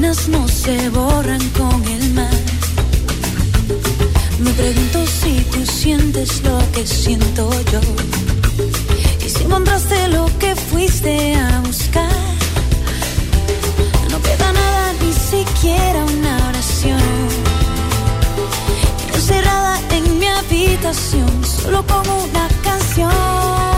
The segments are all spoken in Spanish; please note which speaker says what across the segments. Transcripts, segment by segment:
Speaker 1: penas no se borran con el mar. Me pregunto si tú sientes lo que siento yo. Y si encontraste lo que fuiste a buscar. No queda nada, ni siquiera una oración. Encerrada en mi habitación, solo como una canción.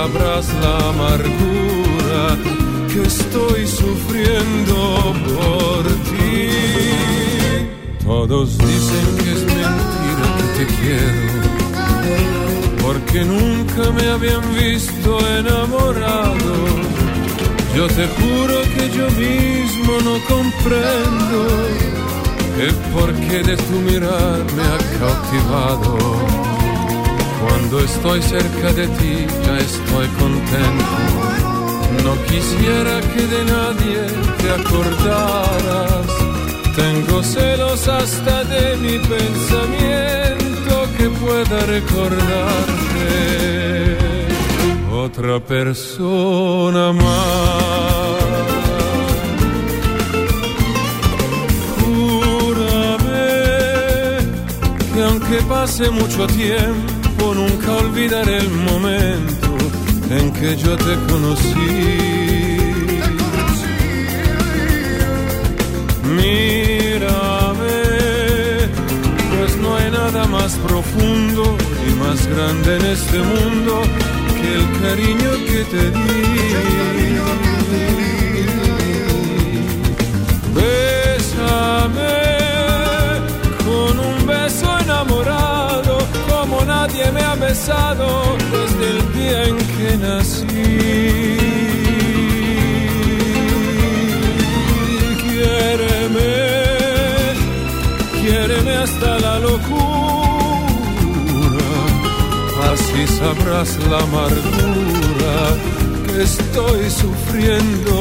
Speaker 2: Sabrás la amargura que estoy sufriendo por ti. Todos dicen que es mentira que te quiero, porque nunca me habían visto enamorado. Yo te juro que yo mismo no comprendo el porqué de tu mirar me ha cautivado. Cuando estoy cerca de ti ya estoy contento. No quisiera que de nadie te acordaras. Tengo celos hasta de mi pensamiento que pueda recordarte otra persona más. Júrame que aunque pase mucho tiempo, nunca olvidaré el momento en que yo te conocí. Mírame, pues no hay nada más profundo y más grande en este mundo que el cariño que te di. Bésame con un beso enamorado nadie me ha besado desde el día en que nací. Quiéreme, quiéreme hasta la locura, así sabrás la amargura que estoy sufriendo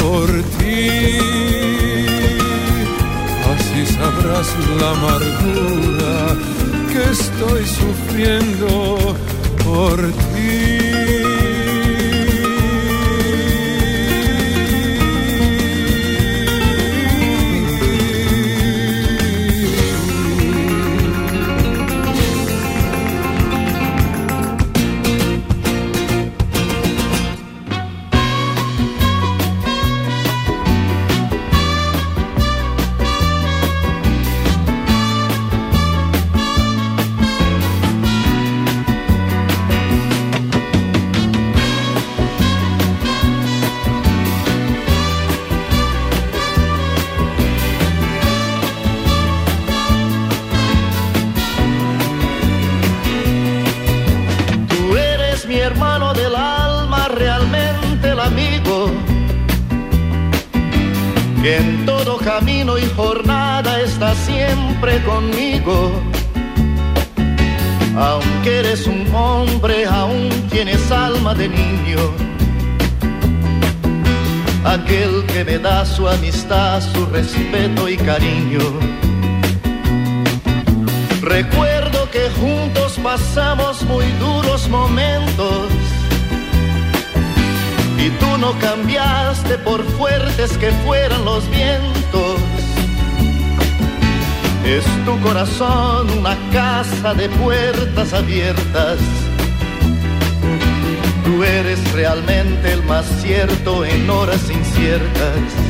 Speaker 2: por ti. Así sabrás la amargura estoy sufriendo por ti.
Speaker 3: Amistad, su respeto y cariño. Recuerdo que juntos pasamos muy duros momentos y tú no cambiaste por fuertes que fueran los vientos. Es tu corazón una casa de puertas abiertas. Tú eres realmente el más cierto en horas inciertas.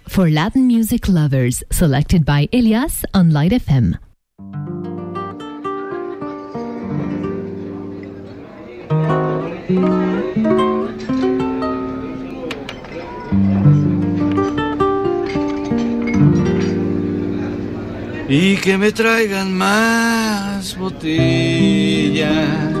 Speaker 4: for Latin music lovers, selected by Elias on Light FM.
Speaker 5: y que me traigan más botellas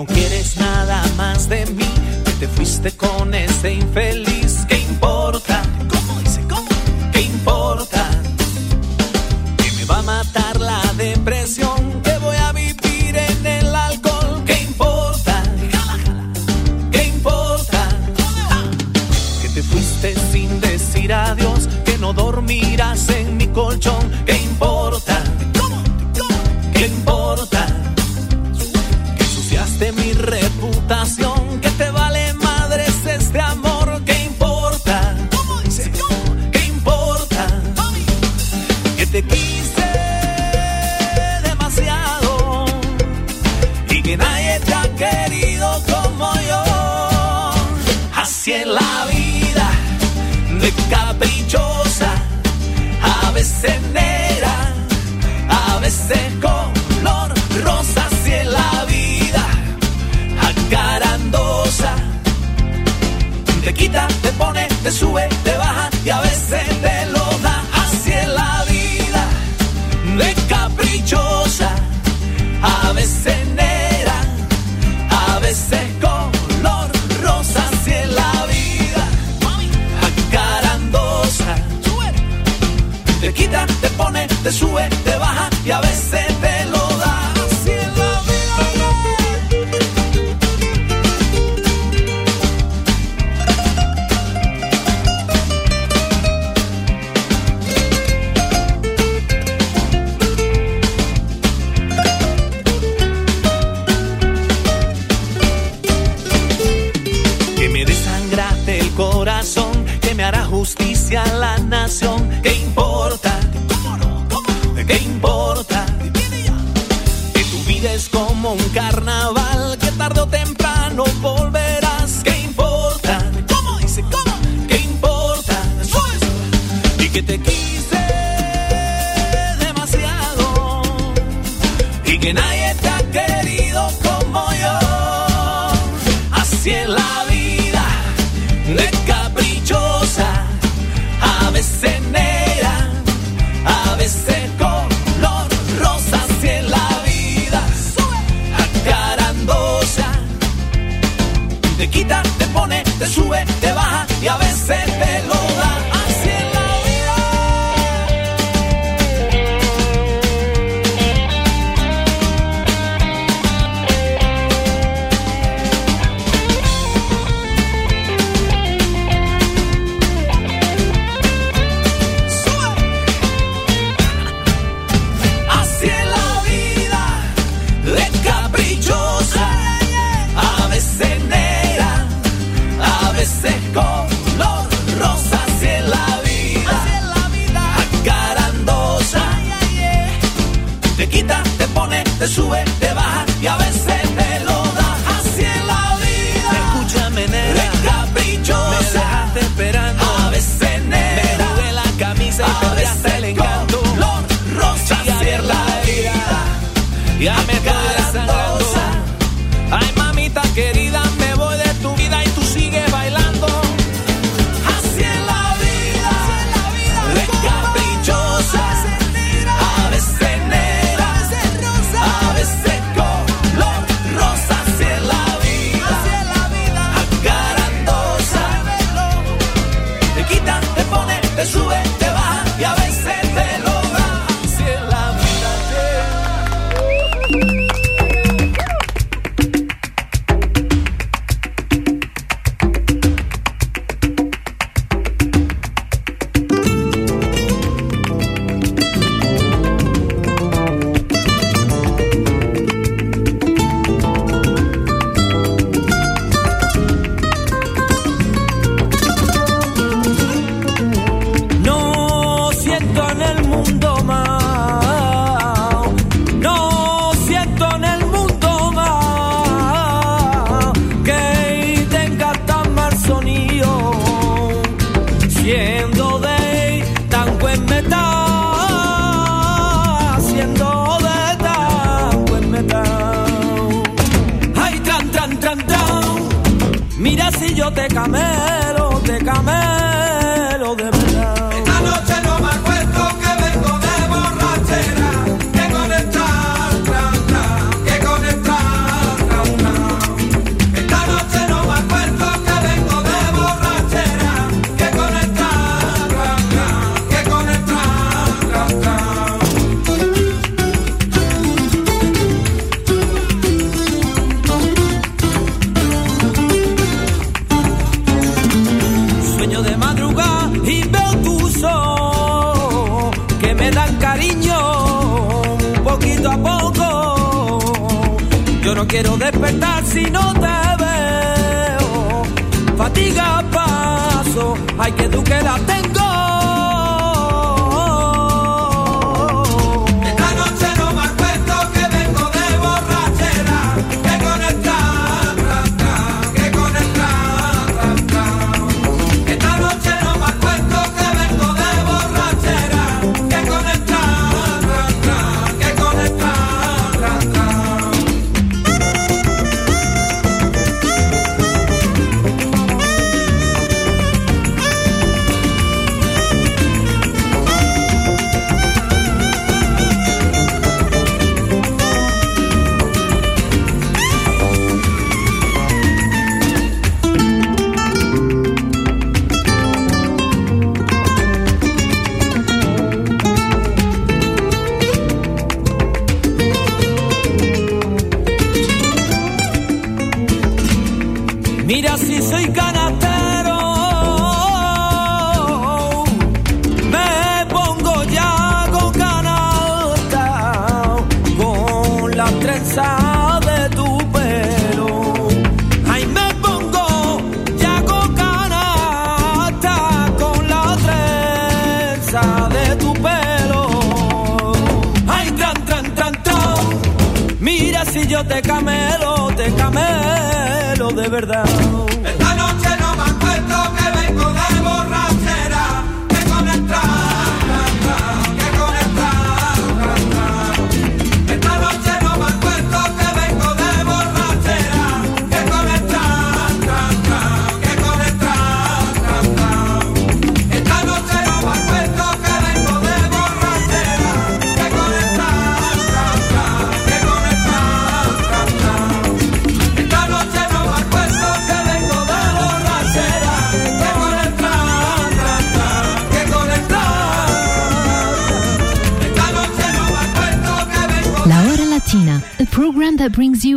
Speaker 6: no quieres nada más de mí, que te fuiste con ese infeliz. te sube, te baja y a veces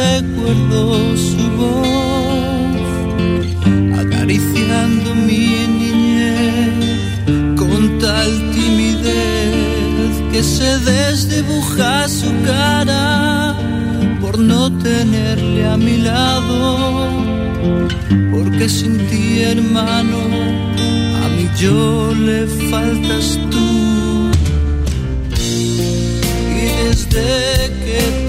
Speaker 7: Recuerdo su voz, acariciando mi niñez con tal timidez que se desdibuja su cara por no tenerle a mi lado, porque sin ti hermano a mí yo le faltas tú. Y desde que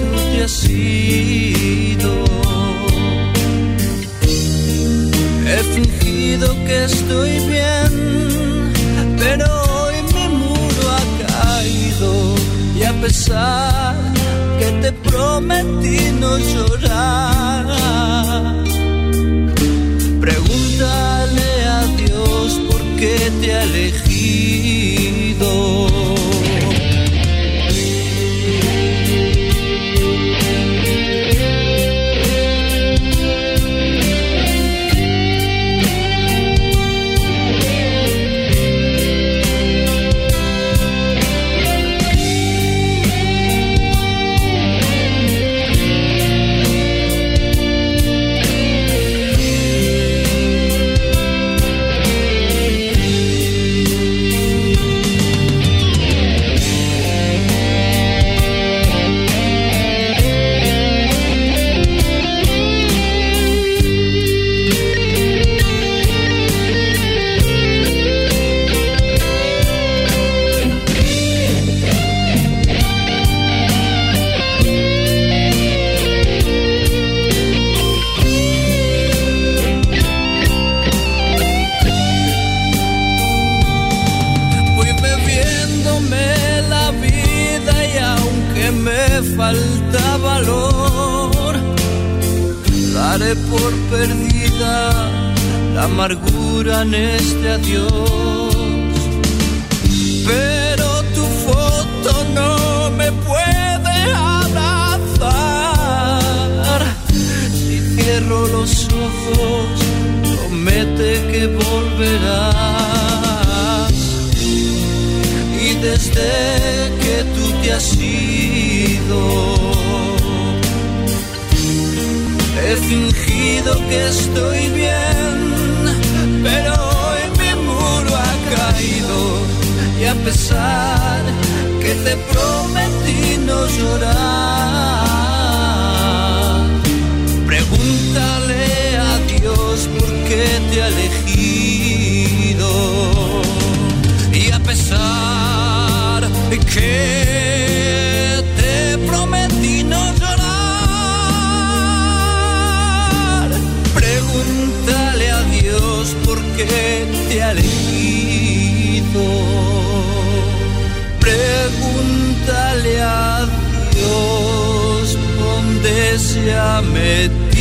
Speaker 7: he fingido que estoy bien, pero hoy mi muro ha caído y a pesar que te prometí no llorar. Pregúntale te ha elegido y a pesar que te prometí no llorar, pregúntale a Dios por qué te ha elegido. Pregúntale a Dios dónde se ha metido.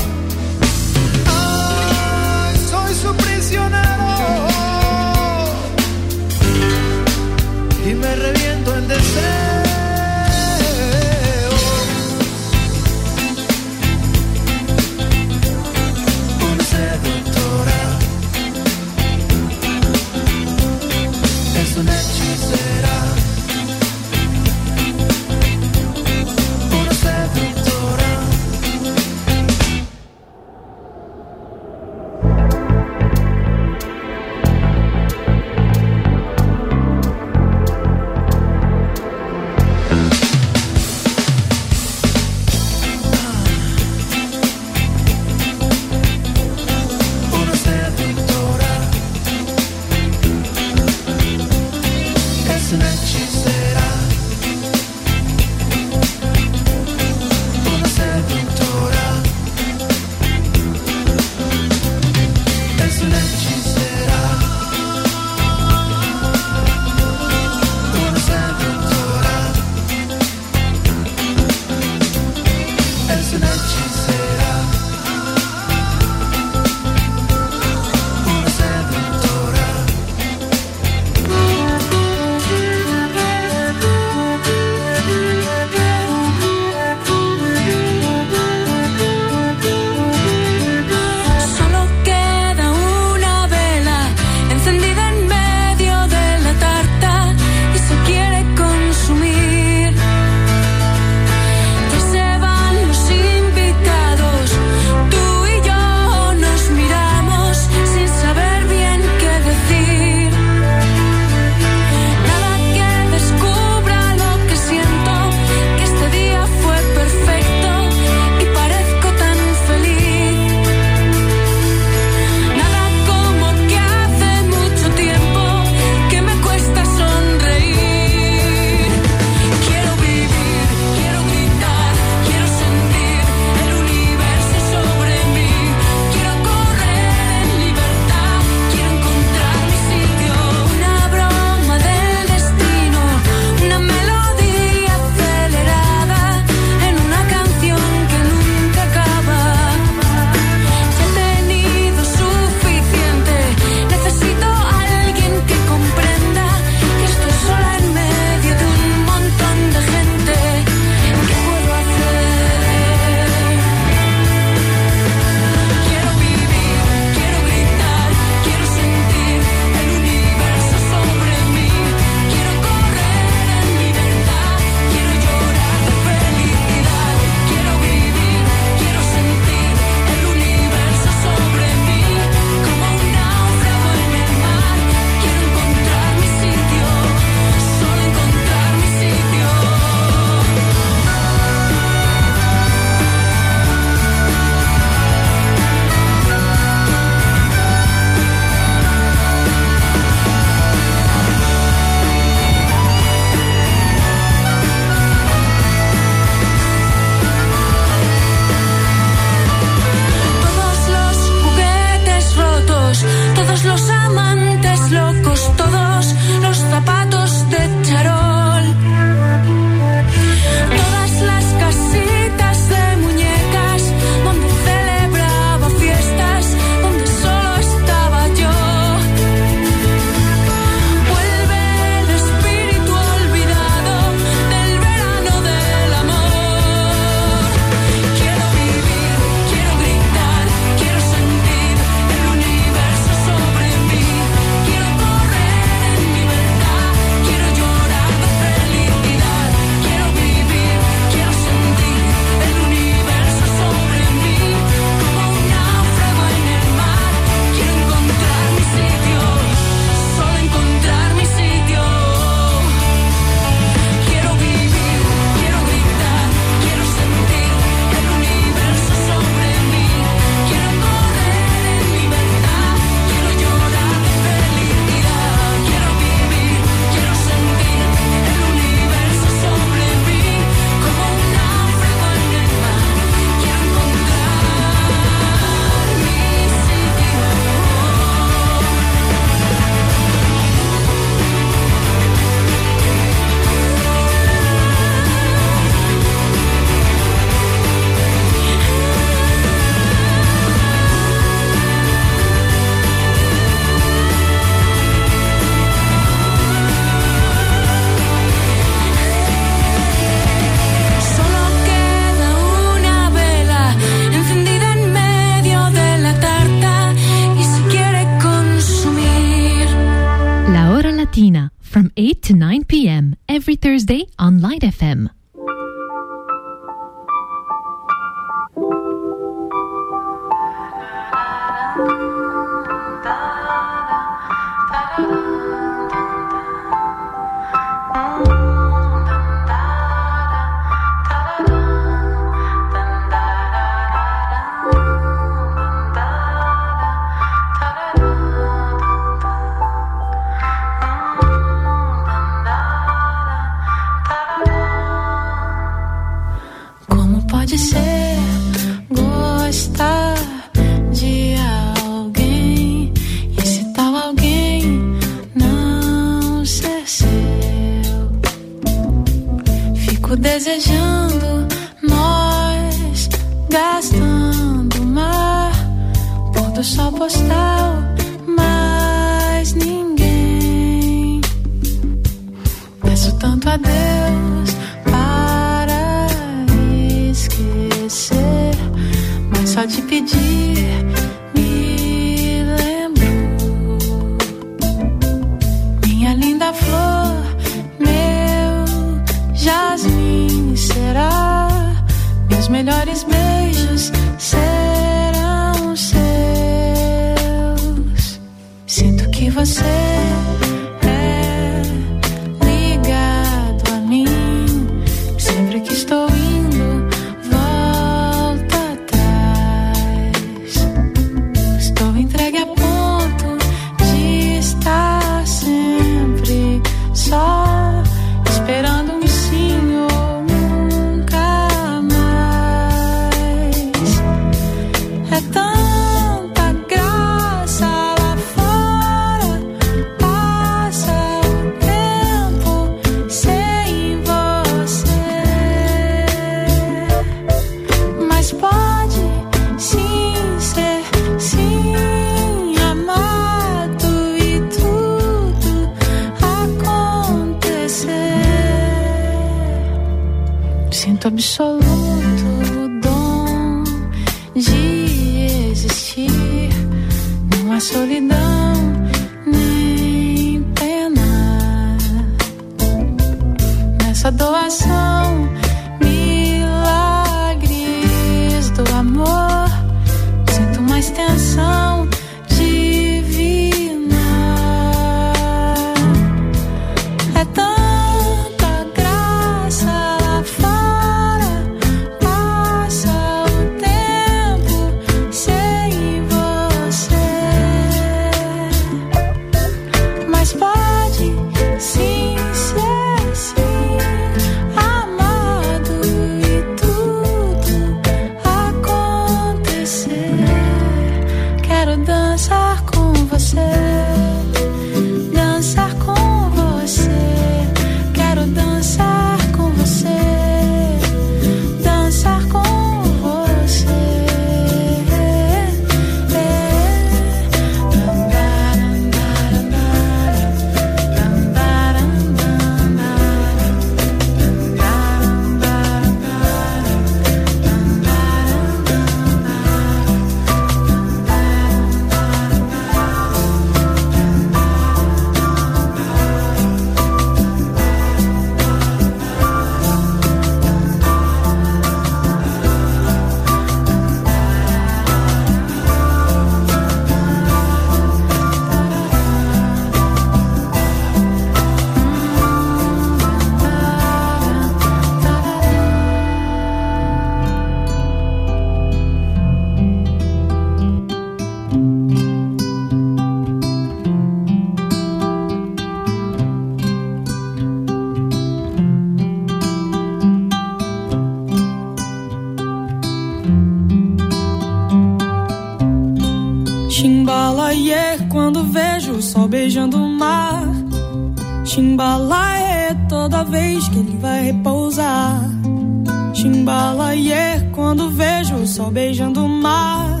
Speaker 8: quando vejo o sol beijando o mar.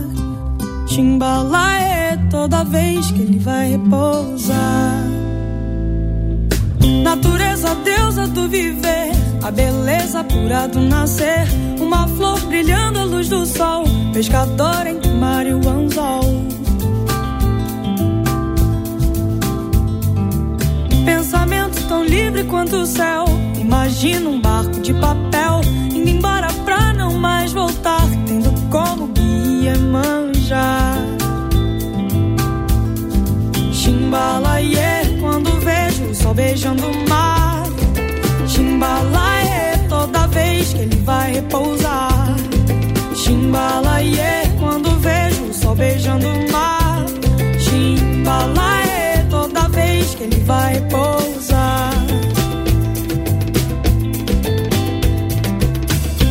Speaker 8: Timbalaê é toda vez que ele vai repousar. Natureza, deusa do viver, a beleza pura do nascer. Uma flor brilhando à luz do sol, pescador entre mar e o anzol. Pensamento tão livre quanto o céu. Imagina um barco de papel Chimbalaie, quando vejo o sol beijando o mar. Chimbalaie, toda vez que ele vai repousar. Chimbalaie, quando vejo o sol beijando o mar. Chimbalaie, toda vez que ele vai repousar.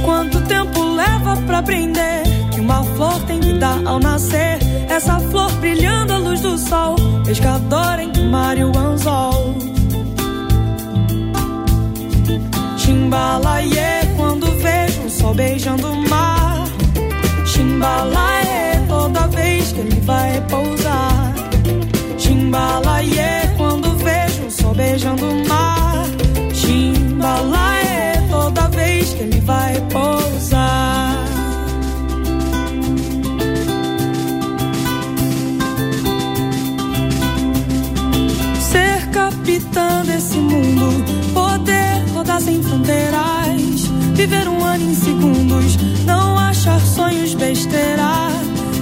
Speaker 8: Quanto tempo leva pra aprender uma flor tem vida ao nascer? Essa flor brilhando à luz do sol, pescador em mar anzol. Chimbalaie, quando vejo o sol beijando o mar. Chimbalaie, toda vez que ele vai repousar. Chimbalaie, quando vejo o sol beijando o mar. Chimbalaie, toda vez que ele vai repousar. Fronteiras, viver um ano em segundos, não achar sonhos besteira,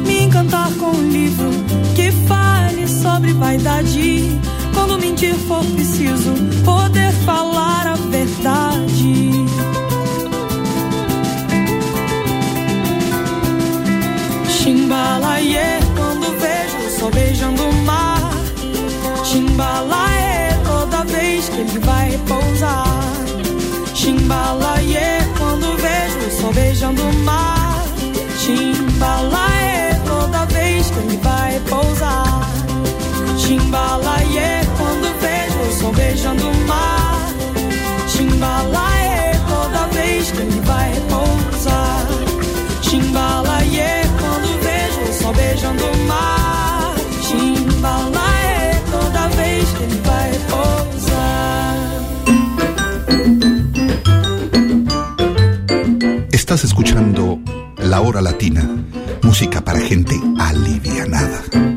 Speaker 8: me encantar com um livro que fale sobre vaidade. Quando mentir for preciso, poder falar a Chimbalaie, quando vejo o sol beijando o mar. Chimbalaie, toda vez que ele vai repousar. Chimbalaie, quando vejo o sol beijando o mar. Chimbalaie, toda vez que ele vai repousar. Chimbalaie,
Speaker 9: Estás escuchando La Hora Latina, música para gente alivianada.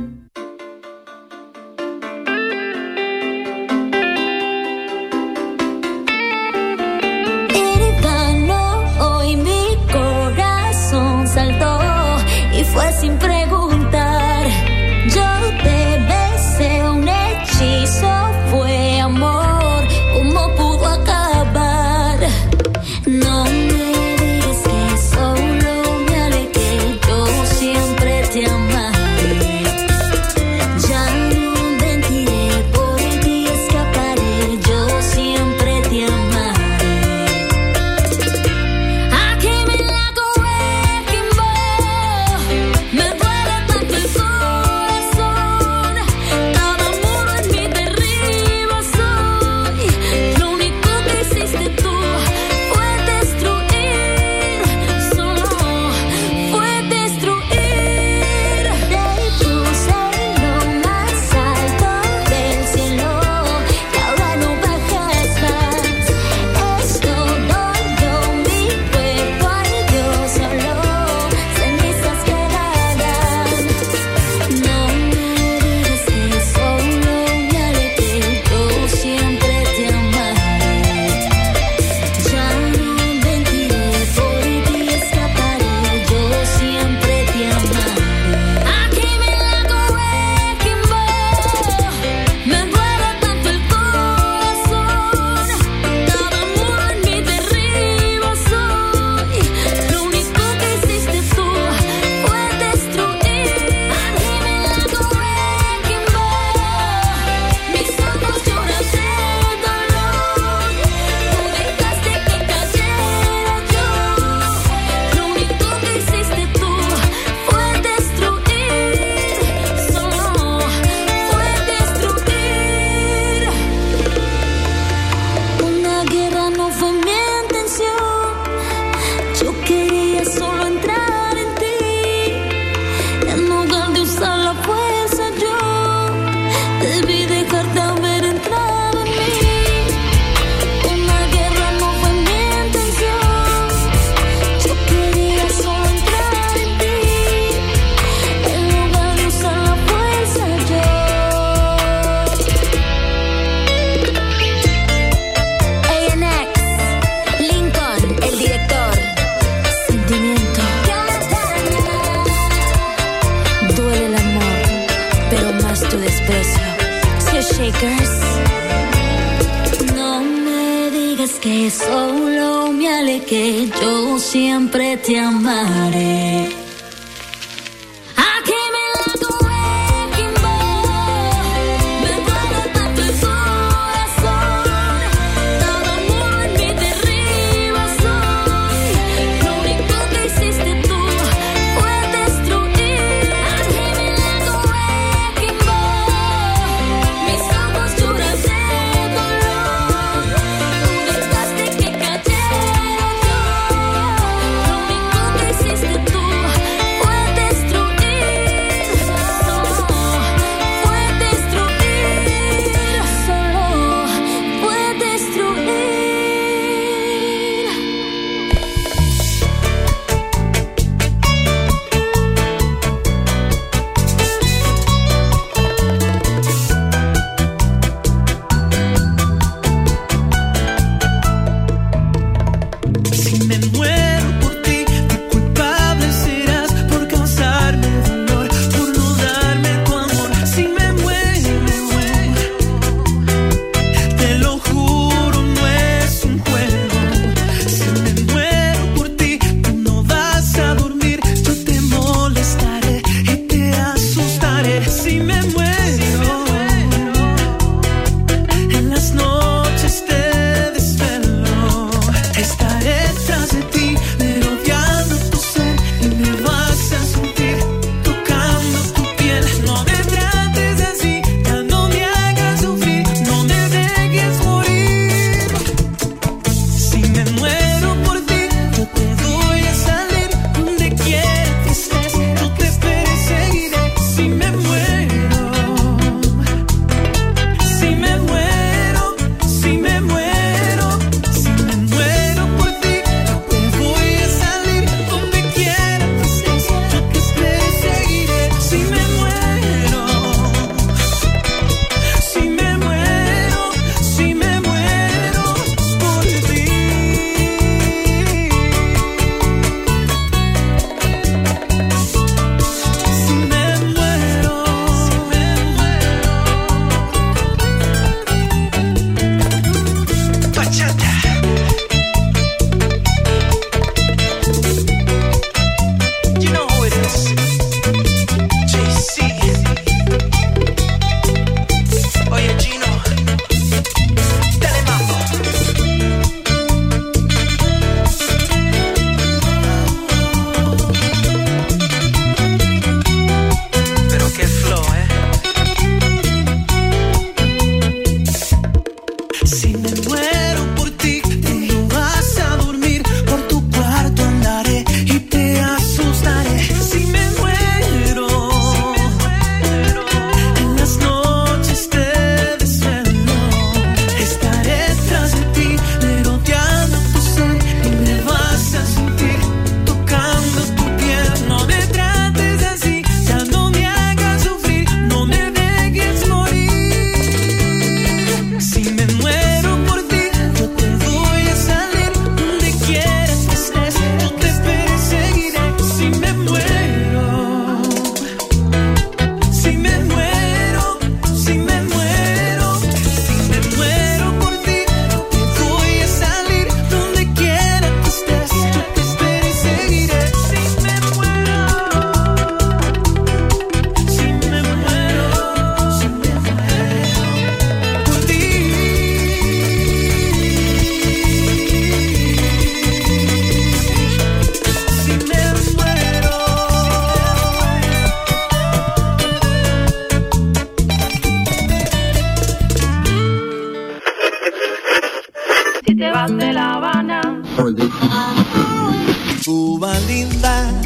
Speaker 10: Cuba linda.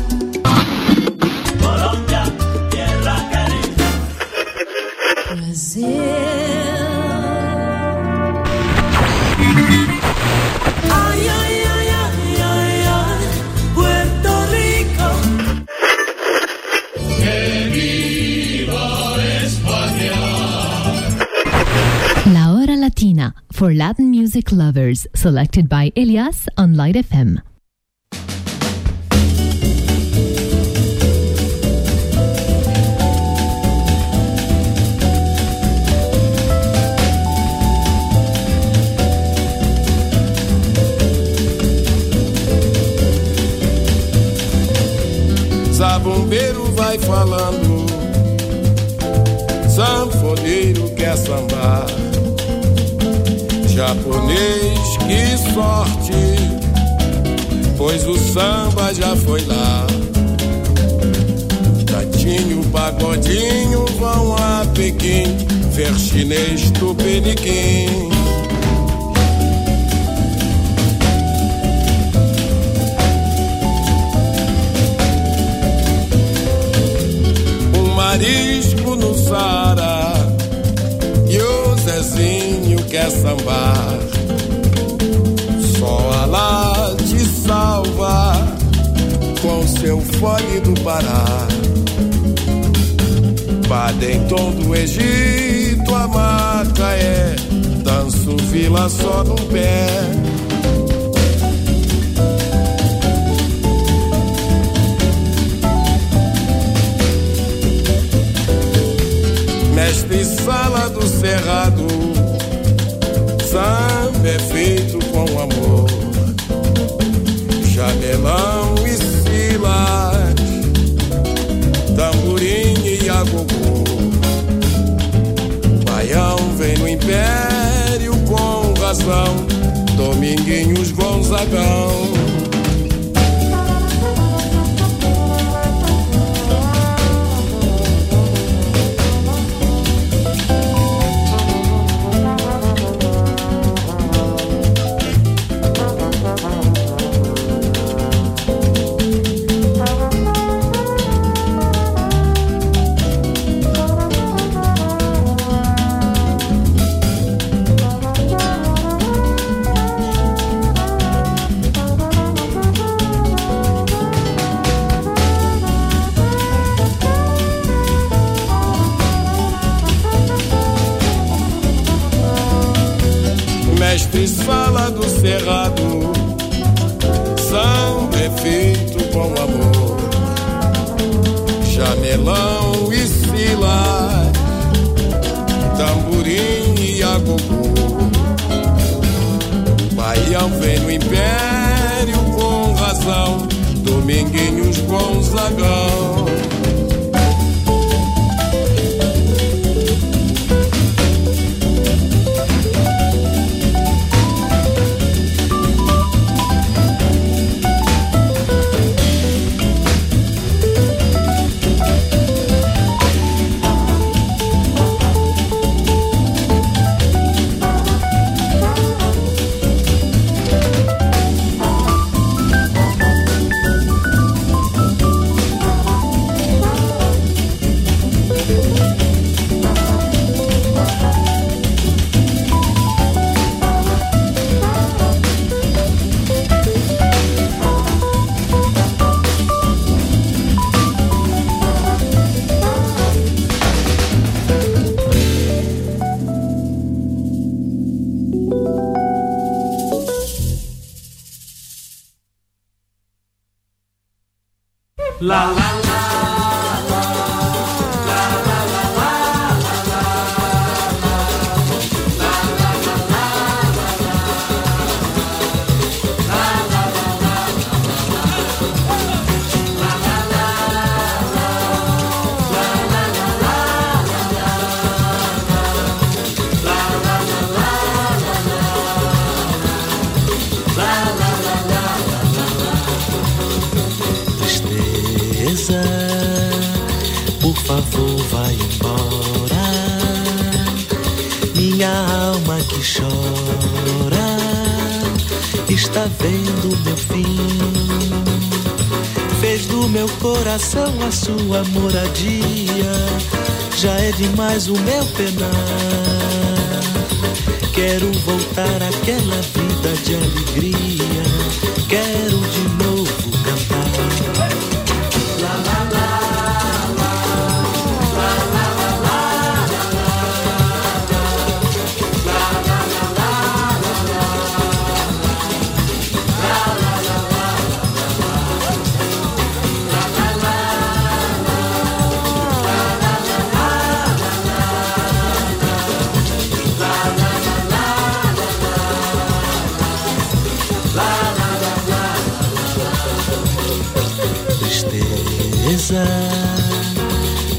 Speaker 10: for Latin music lovers,
Speaker 4: selected by Elias on Light FM.
Speaker 11: Zabumbeiro vai falando, sanfoneiro quer sambar. Japonês, que sorte, pois o samba já foi lá. Tatinho, pagodinho vão a Pequim, ver chinês do Peniquim. marisco no Sara quer sambar. Só Alá te salva com seu fone do Pará. Padenton do Egito, a Macaé, danço vila só no pé. mestre sala do cerrado. Samba é feito com amor, jamelão e silas, tamborim e agogô. Baião vem no império com razão, Dominguinhos Gonzagão.
Speaker 12: errado são defeito com amor.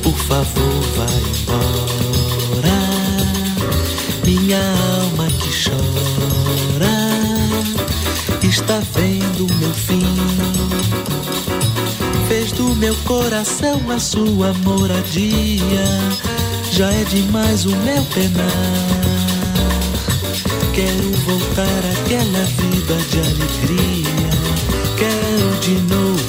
Speaker 12: Por favor, vá embora. Minha alma que chora está vendo meu fim. Fez do meu coração a sua moradia. Já é demais o meu penar. Quero voltar àquela vida de alegria. Quero de novo